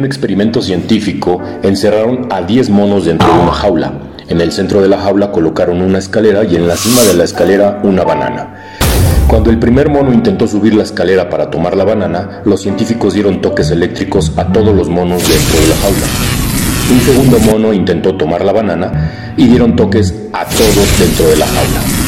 un experimento científico encerraron a 10 monos dentro de una jaula. En el centro de la jaula colocaron una escalera y en la cima de la escalera una banana. Cuando el primer mono intentó subir la escalera para tomar la banana, los científicos dieron toques eléctricos a todos los monos dentro de la jaula. Un segundo mono intentó tomar la banana y dieron toques a todos dentro de la jaula.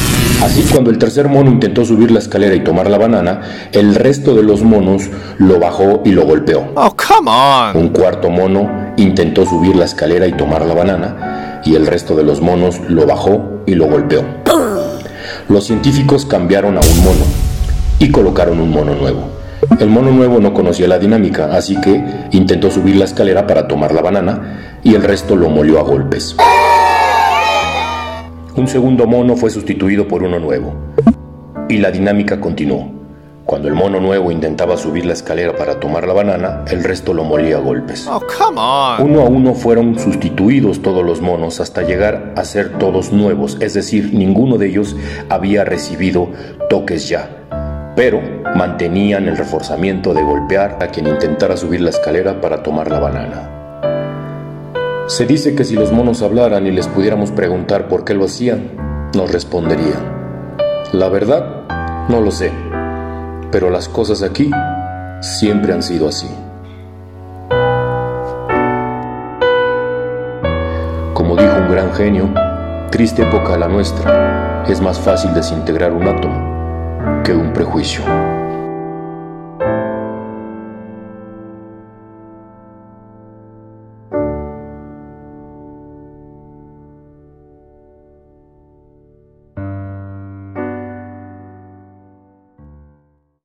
Así cuando el tercer mono intentó subir la escalera y tomar la banana, el resto de los monos lo bajó y lo golpeó. Oh, come on. Un cuarto mono intentó subir la escalera y tomar la banana y el resto de los monos lo bajó y lo golpeó. Los científicos cambiaron a un mono y colocaron un mono nuevo. El mono nuevo no conocía la dinámica, así que intentó subir la escalera para tomar la banana y el resto lo molió a golpes. Un segundo mono fue sustituido por uno nuevo y la dinámica continuó. Cuando el mono nuevo intentaba subir la escalera para tomar la banana, el resto lo molía a golpes. Oh, come on. Uno a uno fueron sustituidos todos los monos hasta llegar a ser todos nuevos, es decir, ninguno de ellos había recibido toques ya, pero mantenían el reforzamiento de golpear a quien intentara subir la escalera para tomar la banana. Se dice que si los monos hablaran y les pudiéramos preguntar por qué lo hacían, nos responderían. La verdad, no lo sé, pero las cosas aquí siempre han sido así. Como dijo un gran genio, triste época la nuestra, es más fácil desintegrar un átomo que un prejuicio.